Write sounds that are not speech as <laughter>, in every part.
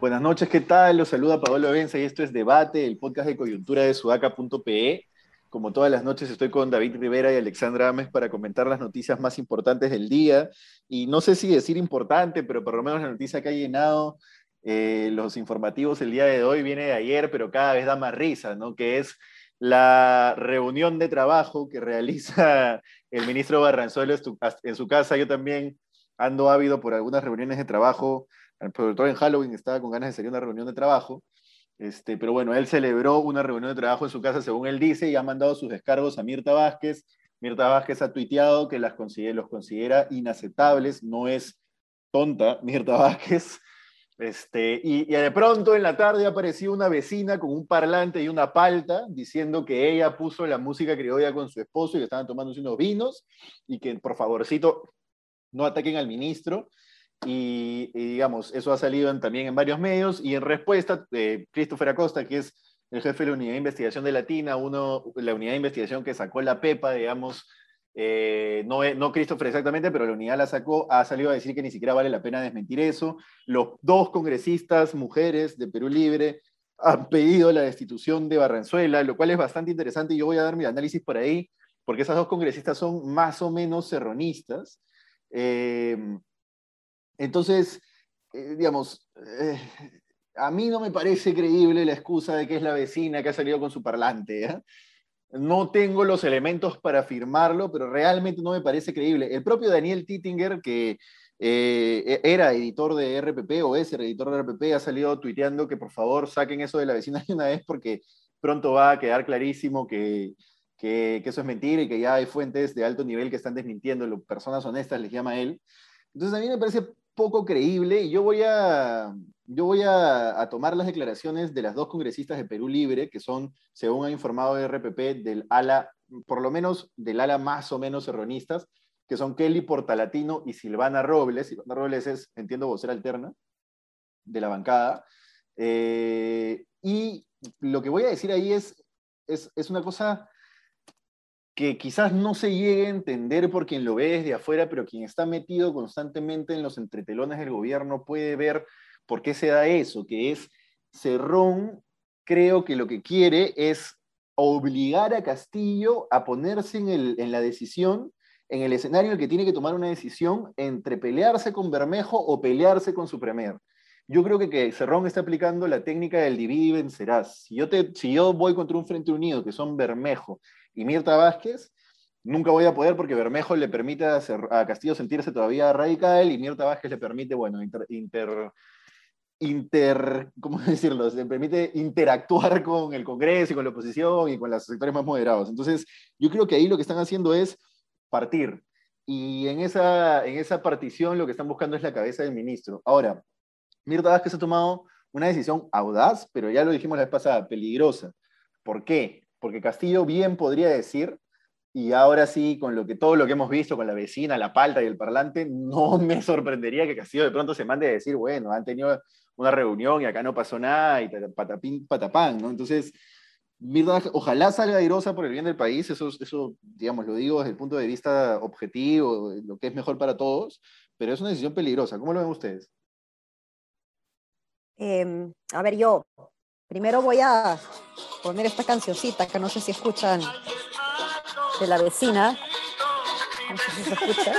Buenas noches, ¿qué tal? Los saluda Paolo Benza y esto es Debate, el podcast de coyuntura de sudaca.pe. Como todas las noches estoy con David Rivera y Alexandra Ames para comentar las noticias más importantes del día. Y no sé si decir importante, pero por lo menos la noticia que ha llenado eh, los informativos el día de hoy viene de ayer, pero cada vez da más risa, ¿no? Que es la reunión de trabajo que realiza <laughs> el ministro Barranzuelo en su casa. Yo también ando ávido por algunas reuniones de trabajo sobre todo en Halloween estaba con ganas de salir una reunión de trabajo, este, pero bueno, él celebró una reunión de trabajo en su casa, según él dice, y ha mandado sus descargos a Mirta Vázquez. Mirta Vázquez ha tuiteado que las los considera inaceptables, no es tonta Mirta <laughs> Vázquez. Este, y, y, de pronto en la tarde apareció una vecina con un parlante y una palta diciendo que ella puso la música criolla con su esposo y que estaban tomando unos vinos y que por favorcito no ataquen al ministro. Y, digamos, eso ha salido también en varios medios y en respuesta, eh, Christopher Acosta, que es el jefe de la unidad de investigación de Latina, uno, la unidad de investigación que sacó la PEPA, digamos, eh, no, no Christopher exactamente, pero la unidad la sacó, ha salido a decir que ni siquiera vale la pena desmentir eso. Los dos congresistas mujeres de Perú Libre han pedido la destitución de Barranzuela, lo cual es bastante interesante y yo voy a dar mi análisis por ahí, porque esas dos congresistas son más o menos serronistas. Eh, entonces, eh, digamos, eh, a mí no me parece creíble la excusa de que es la vecina que ha salido con su parlante. ¿Eh? No tengo los elementos para afirmarlo, pero realmente no me parece creíble. El propio Daniel Tittinger, que e-, era editor de RPP o es el editor de RPP, ha salido tuiteando que por favor saquen eso de la vecina de una vez porque pronto va a quedar clarísimo que, que, que eso es mentira y que ya hay fuentes de alto nivel que están desmintiendo, personas honestas les llama él. Entonces a mí me parece poco creíble y yo voy a, yo voy a, tomar las declaraciones de las dos congresistas de Perú Libre, que son, según ha informado RPP, del ala, por lo menos del ala más o menos erronistas, que son Kelly Portalatino y Silvana Robles. Silvana Robles es, entiendo, vocera alterna de la bancada. Eh, y lo que voy a decir ahí es, es, es una cosa que quizás no se llegue a entender por quien lo ve desde afuera, pero quien está metido constantemente en los entretelones del gobierno puede ver por qué se da eso, que es Cerrón, creo que lo que quiere es obligar a Castillo a ponerse en, el, en la decisión, en el escenario en el que tiene que tomar una decisión entre pelearse con Bermejo o pelearse con su premier. Yo creo que, Cerrón está aplicando la técnica del divide y vencerás. Si yo, te, si yo voy contra un Frente Unido, que son Bermejo y Mirta Vázquez, nunca voy a poder porque Bermejo le permite a, Castillo sentirse todavía radical y Mirta Vázquez le permite, bueno, inter, ¿cómo <laughs> decirlo? Le permite interactuar <laughs> con el Congreso y con la oposición y con los sectores más moderados. Entonces, yo creo que ahí lo que están haciendo es partir. Y en esa, en esa partición lo que están buscando es la cabeza del ministro. Ahora, Mirta Vázquez ha tomado una decisión audaz, pero ya lo dijimos la vez pasada, peligrosa. ¿Por qué? porque Castillo bien podría decir, y ahora sí, con lo que, todo lo que hemos visto con la vecina, la palta y el parlante, no me sorprendería que Castillo de pronto se mande a decir, bueno, han tenido una reunión y acá no pasó nada, y patapín, patapán, ¿no? Entonces, ojalá salga airosa por el bien del país, eso, eso, digamos, lo digo desde el punto de vista objetivo, lo que es mejor para todos, pero es una decisión peligrosa. ¿Cómo lo ven ustedes? Em, a ver, yo Primero voy a poner esta cancioncita que no sé si escuchan de la vecina. No sé si se escucha.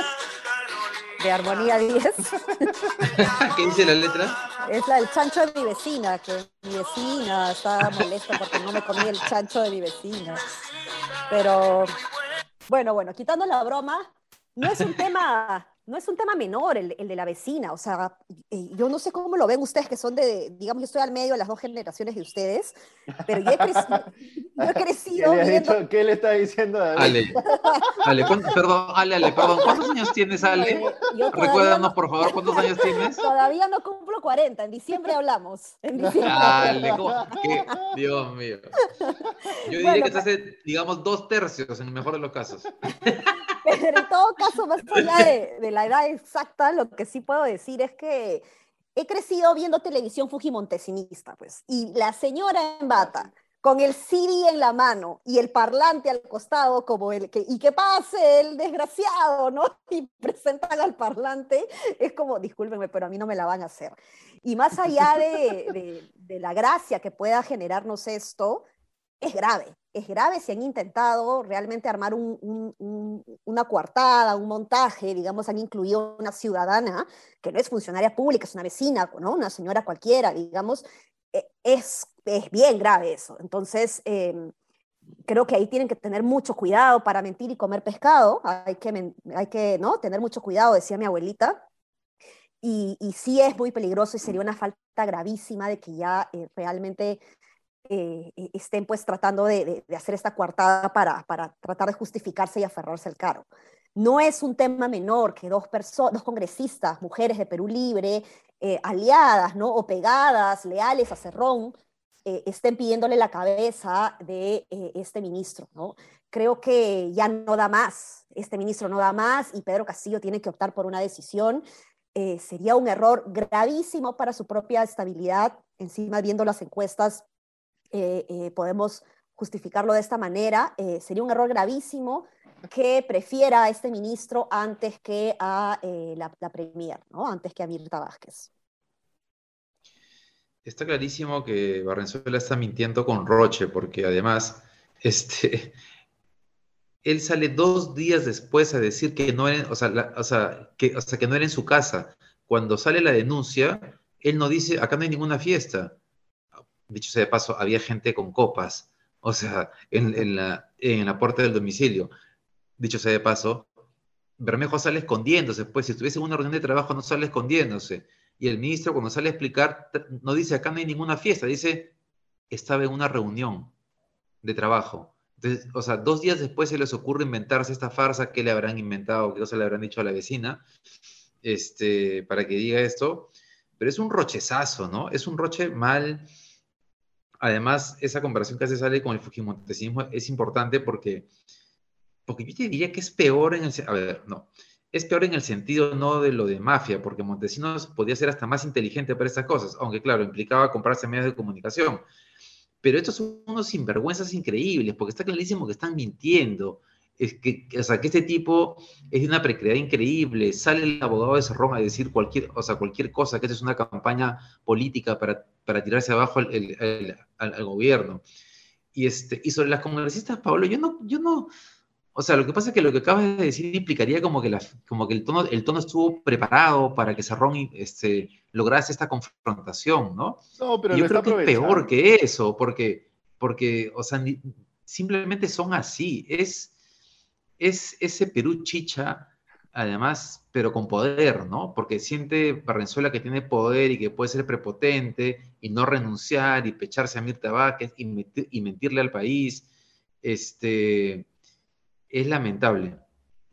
De Armonía 10. <laughs> ¿Qué dice la letra? Es la del chancho de mi vecina, que mi vecina está molesta porque no me comí el chancho de mi vecina. Pero bueno, bueno, quitando la broma, no es un tema no es un tema menor el, de la vecina, o sea, yo no sé cómo lo ven ustedes que son de, digamos, yo estoy al medio de las dos generaciones de ustedes, pero yo he, <laughs> crecido, ¿Qué, le está diciendo a Ale, Ale perdón, Ale, Ale, perdón, ¿cuántos años tienes, Ale? Recuérdanos, por favor, ¿cuántos años tienes? Todavía no cumplo 40, en diciembre hablamos. En diciembre. Ale, Dios mío. Yo diría que se hace, digamos, dos tercios en el mejor de los casos. <laughs> <laughs> Pero en todo caso, más allá de, la edad exacta, lo que sí puedo decir es que he crecido viendo televisión fujimontesinista, pues, y la señora en bata, con el CD en la mano y el parlante al costado, como el que, y que pase el desgraciado, ¿no? <laughs> Y presentan al parlante, es como, discúlpenme, pero a mí no me la van a hacer. Y más allá de, de, la gracia que pueda generarnos esto, es grave, es grave si han intentado realmente armar un, un, una coartada, un montaje, digamos, han incluido una ciudadana que no es funcionaria pública, es una vecina, ¿no? una señora cualquiera, digamos, e, es, es bien grave eso. Entonces, em, creo que ahí tienen que tener mucho cuidado para mentir y comer pescado, hay que, hay que ¿no? tener mucho cuidado, decía mi abuelita, y, y, sí es muy peligroso y sería una falta gravísima de que ya eh, realmente eh, e, estén pues tratando de, de, hacer esta coartada para, para tratar de justificarse y aferrarse al cargo. No es un tema menor que dos, dos congresistas, mujeres de Perú Libre, eh, aliadas ¿no? o pegadas, leales a Cerrón, eh, estén pidiéndole la cabeza de eh, este ministro. ¿no? Creo que ya no da más, este ministro no da más y Pedro Castillo tiene que optar por una decisión. sería un error gravísimo para su propia estabilidad. Encima, viendo las encuestas, podemos justificarlo de esta manera. sería un error gravísimo que prefiera a este ministro antes que a eh, la, Premier, ¿no? antes que a Mirta Vázquez. Está clarísimo que Barrenzuela está mintiendo con Roche, porque además <laughs> este, él sale dos días después a decir que no era, o sea, que no era en su casa. Cuando sale la denuncia, él no dice, acá no hay ninguna fiesta. Dicho sea de paso, había gente con copas, o sea, en, la, puerta del domicilio dicho sea de paso, Bermejo sale escondiéndose, pues si estuviese en una reunión de trabajo no sale escondiéndose. Y el ministro cuando sale a explicar, no dice acá no hay ninguna fiesta, dice estaba en una reunión de trabajo. O sea, dos días después se les ocurre inventarse esta farsa que le habrán inventado, que no se le habrán dicho a la vecina, este, para que diga esto. Pero es un rochezazo, ¿no? Es un roche mal. Además, esa comparación que hace sale con el Fujimontesismo es importante porque porque yo te diría que es peor en el... A ver, no. Es peor en el sentido no de lo de mafia, porque Montesinos podía ser hasta más inteligente para estas cosas, aunque claro, implicaba comprarse medios de comunicación. Pero estos son unos sinvergüenzas increíbles, porque está clarísimo que están mintiendo. Es que, o sea, que este tipo es de una precariedad increíble. Sale el abogado de Cerrón a decir cualquier, o sea, cualquier cosa, que esta es una campaña política para, para tirarse abajo al, al, gobierno. Y, este, y sobre las congresistas, Pablo, yo no, yo no, o sea, lo que pasa es que lo que acabas de decir implicaría como que, la, como que el, tono, el tono estuvo preparado para que Cerrón este, lograse esta confrontación, ¿no? No, pero yo creo que es peor que eso, porque, porque o sea, simplemente son así. Es, es ese Perú chicha, además, pero con poder, ¿no? Porque siente Barrenzuela que tiene poder y que puede ser prepotente y no renunciar y pecharse a Mirta Vázquez y, y mentirle al país. Este es lamentable.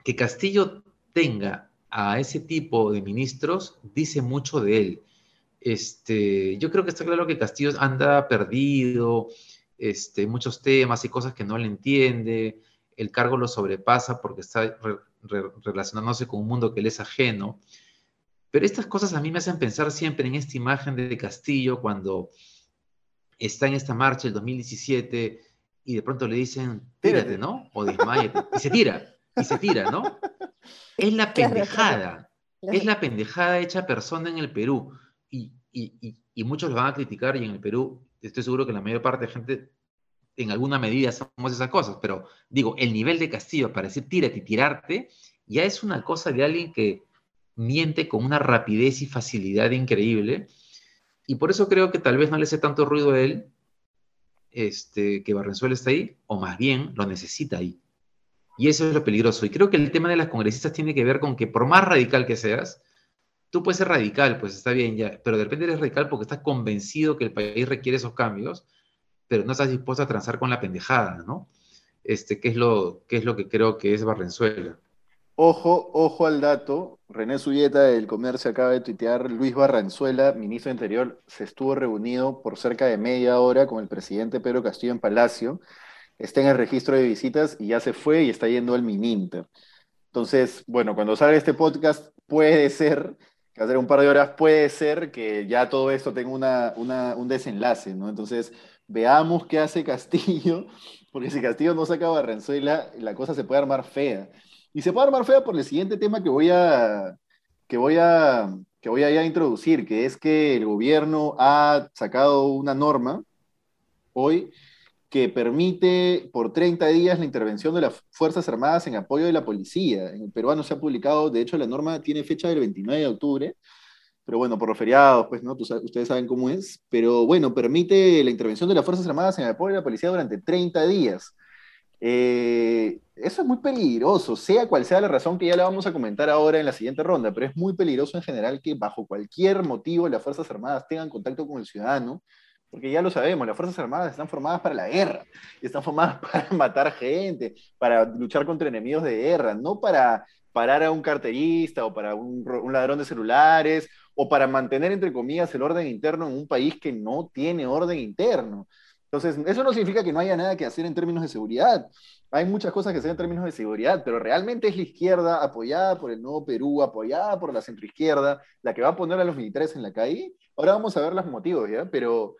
Que Castillo tenga a ese tipo de ministros dice mucho de él. Este, yo creo que está claro que Castillo anda perdido, este, muchos temas y cosas que no le entiende, el cargo lo sobrepasa porque está relacionándose con un mundo que le es ajeno. Pero estas cosas a mí me hacen pensar siempre en esta imagen de Castillo cuando está en esta marcha el 2017 y de pronto le dicen, tírate, ¿no? O desmayate. Y se tira, y se tira, ¿no? Es la pendejada, es la pendejada hecha persona en el Perú. Y, muchos lo van a criticar y en el Perú estoy seguro que la mayor parte de gente en alguna medida hacemos esas cosas, pero digo, el nivel de Castillo para decir tírate y tirarte ya es una cosa de alguien que miente con una rapidez y facilidad increíble. Y por eso creo que tal vez no le hace tanto ruido a él, este, que Barrenzuela está ahí, o más bien lo necesita ahí. Y eso es lo peligroso. Y creo que el tema de las congresistas tiene que ver con que por más radical que seas, tú puedes ser radical, pues está bien ya, pero de repente eres radical porque estás convencido que el país requiere esos cambios, pero no estás dispuesto a transar con la pendejada, ¿no? Este, ¿qué es lo, qué es lo que creo que es Barrenzuela? Ojo, ojo al dato. René Suyeta del Comercio acaba de tuitear, Luis Barranzuela, ministro de Interior, se estuvo reunido por cerca de media hora con el presidente Pedro Castillo en Palacio. Está en el registro de visitas y ya se fue y está yendo al Mininter. Entonces, bueno, cuando salga este podcast, puede ser que hacer un par de horas puede ser que ya todo esto tenga una, un desenlace, ¿no? Entonces, veamos qué hace Castillo, <laughs> porque si Castillo no saca a Barranzuela, la cosa se puede armar fea. Y se puede armar fea por el siguiente tema que voy a, que voy a, que voy a, introducir, que es que el gobierno ha sacado una norma hoy que permite por 30 días la intervención de las Fuerzas Armadas en apoyo de la policía. En el peruano se ha publicado, de hecho la norma tiene fecha del 29 de octubre, pero bueno, por los feriados, pues, ¿no? ustedes saben cómo es, pero bueno, permite la intervención de las Fuerzas Armadas en apoyo de la policía durante 30 días. Eh, eso es muy peligroso, sea cual sea la razón que ya la vamos a comentar ahora en la siguiente ronda, pero es muy peligroso en general que bajo cualquier motivo las Fuerzas Armadas tengan contacto con el ciudadano, porque ya lo sabemos, las Fuerzas Armadas están formadas para la guerra, están formadas <laughs> para matar gente, para luchar contra enemigos de guerra, no para parar a un carterista o para un, un ladrón de celulares o para mantener, entre comillas, el orden interno en un país que no tiene orden interno. Entonces, eso no significa que no haya nada que hacer en términos de seguridad. Hay muchas cosas que hacer en términos de seguridad, pero realmente es la izquierda apoyada por el nuevo Perú, apoyada por la centroizquierda, la que va a poner a los militares en la calle. Ahora vamos a ver los motivos, ¿ya? Pero,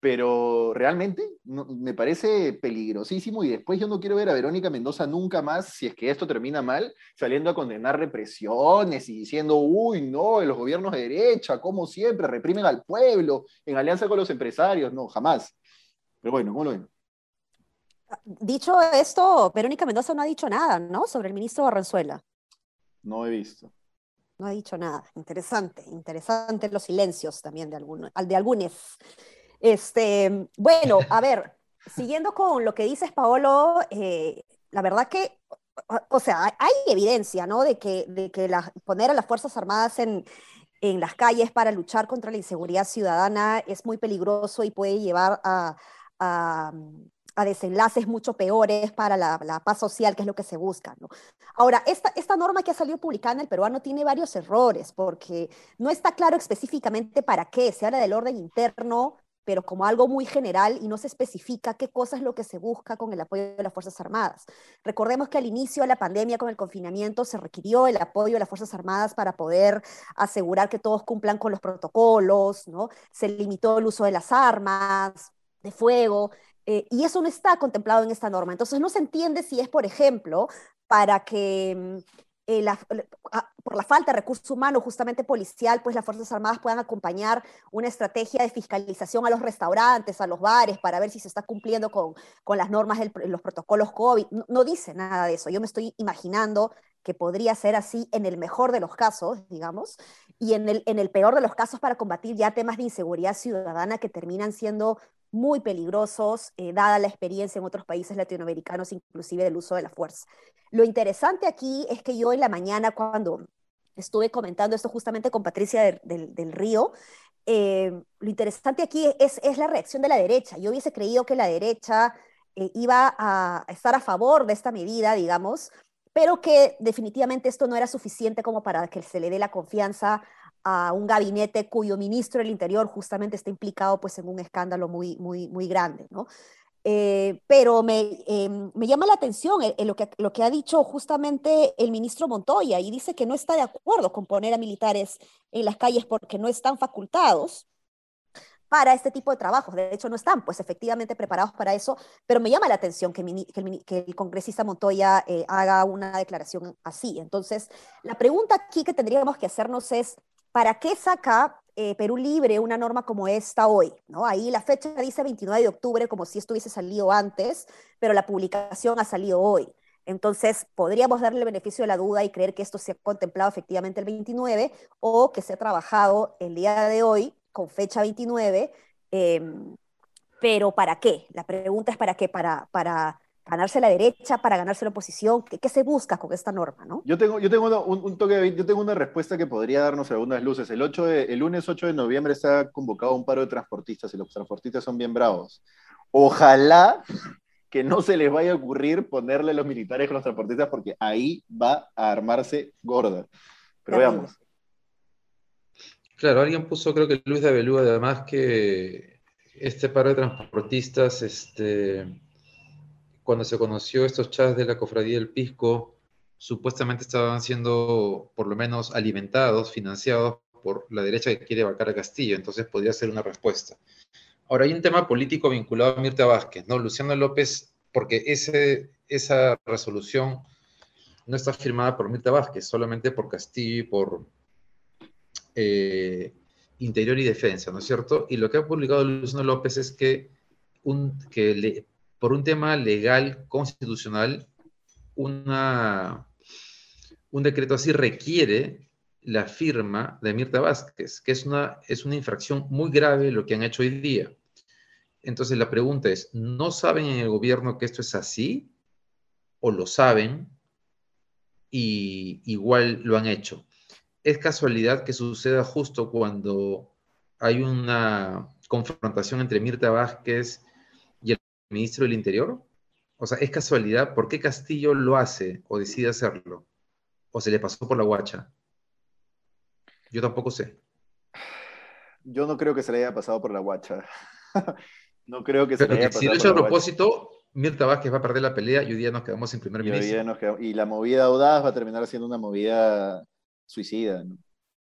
pero realmente me parece peligrosísimo y después yo no quiero ver a Verónica Mendoza nunca más, si es que esto termina mal, saliendo a condenar represiones y diciendo, uy, no, los gobiernos de derecha, como siempre, reprimen al pueblo en alianza con los empresarios. No, jamás. Pero bueno, ¿cómo lo ven? Dicho esto, Verónica Mendoza no ha dicho nada, ¿no? Sobre el ministro Barranzuela. No he visto. No ha dicho nada. Interesante, interesante los silencios también de algunos, de algunos. Este, bueno, a ver, siguiendo con lo que dices, Paolo, eh, la verdad que, o sea, hay evidencia, ¿no? De que, de que poner a las Fuerzas Armadas en, en las calles para luchar contra la inseguridad ciudadana es muy peligroso y puede llevar a, a, desenlaces mucho peores para la, paz social, que es lo que se busca. ¿no? Ahora, esta, esta norma que ha salido publicada en el peruano tiene varios errores, porque no está claro específicamente para qué. Se habla del orden interno, pero como algo muy general y no se especifica qué cosa es lo que se busca con el apoyo de las Fuerzas Armadas. Recordemos que al inicio de la pandemia con el confinamiento se requirió el apoyo de las Fuerzas Armadas para poder asegurar que todos cumplan con los protocolos, ¿no? Se limitó el uso de las armas, de fuego, eh, y eso no está contemplado en esta norma. Entonces no se entiende si es, por ejemplo, para que mm, eh, ah, por la falta de recursos humanos, justamente policial, pues las Fuerzas Armadas puedan acompañar una estrategia de fiscalización a los restaurantes, a los bares, para ver si se está cumpliendo con, con las normas, de los protocolos COVID. No, no, dice nada de eso. Yo me estoy imaginando que podría ser así en el mejor de los casos, digamos, y en el, en el peor de los casos para combatir ya temas de inseguridad ciudadana que terminan siendo muy peligrosos, eh, dada la experiencia en otros países latinoamericanos, inclusive del uso de la fuerza. Lo interesante aquí es que yo en la mañana, cuando estuve comentando esto justamente con Patricia del, Río, eh, lo interesante aquí es, es, la reacción de la derecha. Yo hubiese creído que la derecha eh, iba a estar a favor de esta medida, digamos, pero que definitivamente esto no era suficiente como para que se le dé la confianza a un gabinete cuyo ministro del Interior justamente está implicado pues en un escándalo muy, muy, muy grande, ¿no? Eh, pero me, em, me, llama la atención eh, lo, que, lo que ha dicho justamente el ministro Montoya y dice que no está de acuerdo con poner a militares en las calles porque no están facultados para este tipo de trabajos. De hecho, no están, pues, efectivamente preparados para eso, pero me llama la atención que, el, congresista Montoya eh, haga una declaración así. Entonces, la pregunta aquí que tendríamos que hacernos es, ¿para qué saca eh, Perú Libre una norma como esta hoy? ¿no? Ahí la fecha dice 29 de octubre, como si esto hubiese salido antes, pero la publicación ha salido hoy. Entonces, podríamos darle el beneficio de la duda y creer que esto se ha contemplado efectivamente el 29 o que se ha trabajado el día de hoy con fecha 29. Em, pero ¿para qué? La pregunta es ¿para qué? Para, para ganarse la derecha, para ganarse la oposición? ¿Qué, se busca con esta norma? ¿no? Yo tengo, yo tengo un, toque, yo tengo una respuesta que podría darnos algunas luces. El, 8 el lunes 8 de noviembre está convocado un paro de transportistas y los transportistas son bien bravos. Ojalá que no se les vaya a ocurrir ponerle a los militares con los transportistas porque ahí va a armarse gorda. Pero veamos. Claro, alguien puso, creo que Luis de Avelú, además que este paro de transportistas, este, cuando se conoció estos chats de la cofradía del Pisco, supuestamente estaban siendo por lo menos alimentados, financiados por la derecha que quiere vacar a Castillo, entonces podría ser una respuesta. Ahora hay un tema político vinculado a Mirta Vázquez, ¿no? Luciano López, porque ese, esa resolución no está firmada por Mirta Vázquez, solamente por Castillo y por eh, Interior y Defensa, ¿no es cierto? Y lo que ha publicado Luciano López es que, un, que por un tema legal, constitucional, un decreto así requiere la firma de Mirta Vázquez, que es una, es una infracción muy grave lo que han hecho hoy día. Entonces la pregunta es, ¿no saben en el gobierno que esto es así? ¿O lo saben y igual lo han hecho? ¿Es casualidad que suceda justo cuando hay una confrontación entre Mirta Vázquez ministro del Interior? O sea, ¿es casualidad? ¿Por qué Castillo lo hace o decide hacerlo? ¿O se le pasó por la guacha? Yo tampoco sé. Yo no creo que se le haya pasado por la guacha. <laughs> no creo que se le haya pasado Si lo hecho a propósito, Mirta Vázquez va a perder la pelea y hoy día nos quedamos en primer ministro. y la movida audaz va a terminar siendo una movida suicida.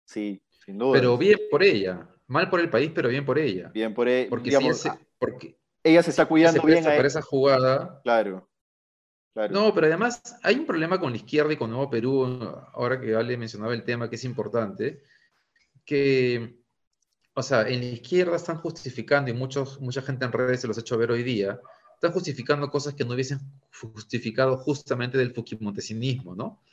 Sí, sin duda. Pero bien por ella. Mal por el país, pero bien por ella. Bien por ella. Porque, digamos, si porque ella se está cuidando bien. Para esa jugada. Claro. No, pero además hay un problema con la izquierda y con Nuevo Perú, ahora que Ale mencionaba el tema que es importante, que, o sea, en la izquierda están justificando, y muchos, mucha gente en redes se los ha hecho ver hoy día, están justificando cosas que no hubiesen justificado justamente del fujimontesinismo, ¿no?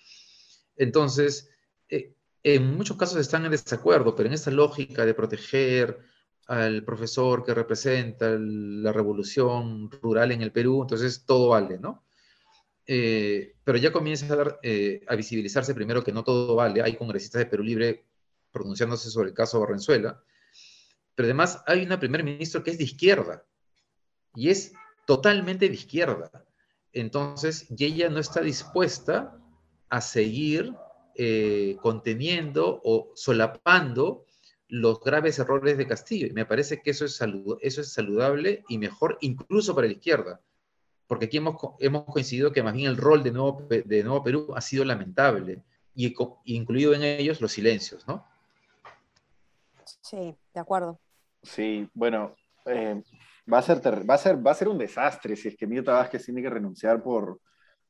Entonces, eh, en muchos casos están en desacuerdo, pero en esa lógica de proteger al profesor que representa la revolución rural en el Perú, entonces todo vale, ¿no? Eh, pero ya comienza a, eh, a, visibilizarse primero que no todo vale. Hay congresistas de Perú Libre pronunciándose sobre el caso Barrenzuela. Pero además hay una primer ministro que es de izquierda y es totalmente de izquierda. Entonces, y ella no está dispuesta a seguir eh, conteniendo o solapando los graves errores de Castillo. Y me parece que eso es, eso es saludable y mejor incluso para la izquierda porque aquí hemos, hemos coincidido que más bien el rol de Nuevo, de Nuevo Perú ha sido lamentable, y incluido en ellos los silencios, ¿no? Sí, de acuerdo. Sí, bueno, eh, va, a ser va, a ser, va a ser un desastre si es que Mirta Vázquez tiene que renunciar por,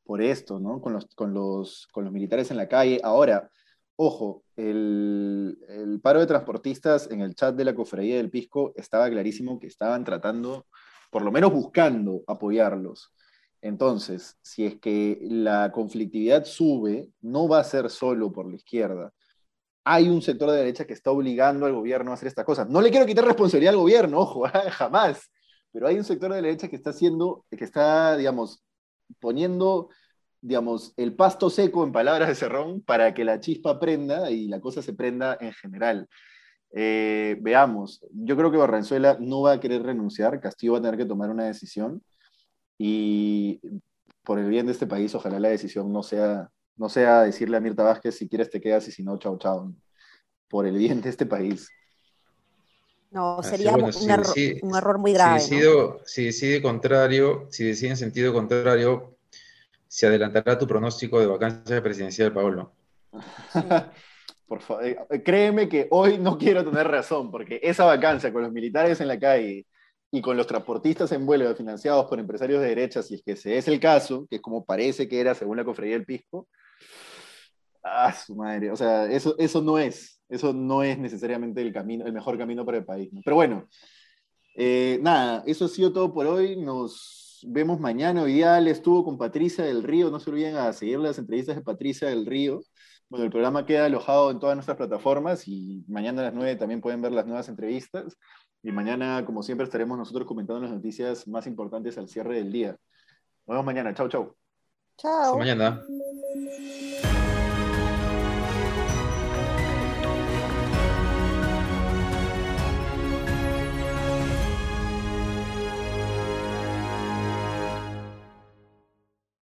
por esto, ¿no? Con los, con, los, con los militares en la calle. Ahora, ojo, el, paro de transportistas en el chat de la cofradía del Pisco estaba clarísimo que estaban tratando por lo menos buscando apoyarlos. Entonces, si es que la conflictividad sube, no va a ser solo por la izquierda. Hay un sector de derecha que está obligando al gobierno a hacer estas cosas. No le quiero quitar responsabilidad al gobierno, <laughs> ojo, jamás. Pero hay un sector de derecha que está haciendo, que está, digamos, poniendo, digamos, el pasto seco en palabras de Cerrón para que la chispa prenda y la cosa se prenda en general. Eh, veamos, yo creo que Barranzuela no va a querer renunciar, Castillo va a tener que tomar una decisión y por el bien de este país, ojalá la decisión no sea, no sea decirle a Mirta Vázquez si quieres te quedas y si no, chao, chao, por el bien de este país. No, sería un, error, muy grave. Si decide, contrario, si decide en sentido contrario, se adelantará tu pronóstico de vacancia presidencial, Pablo. <laughs> Por favor, eh, créeme que hoy no quiero tener razón, porque esa vacancia con los militares en la calle y con los transportistas en vuelo financiados por empresarios de derecha, si es que ese es el caso, que es como parece que era según la cofradía del Pisco, ah, su madre, o sea, eso, eso no es, eso no es necesariamente el, camino, el mejor camino para el país. Pero bueno, eh, nada, eso ha sido todo por hoy, nos vemos mañana, hoy día estuvo con Patricia del Río, no se olviden a seguir las entrevistas de Patricia del Río. Bueno, el programa queda alojado en todas nuestras plataformas y mañana a las 9 también pueden ver las nuevas entrevistas. Y mañana, como siempre, estaremos nosotros comentando las noticias más importantes al cierre del día. Nos vemos mañana. Chau, chau. Chao. Hasta mañana.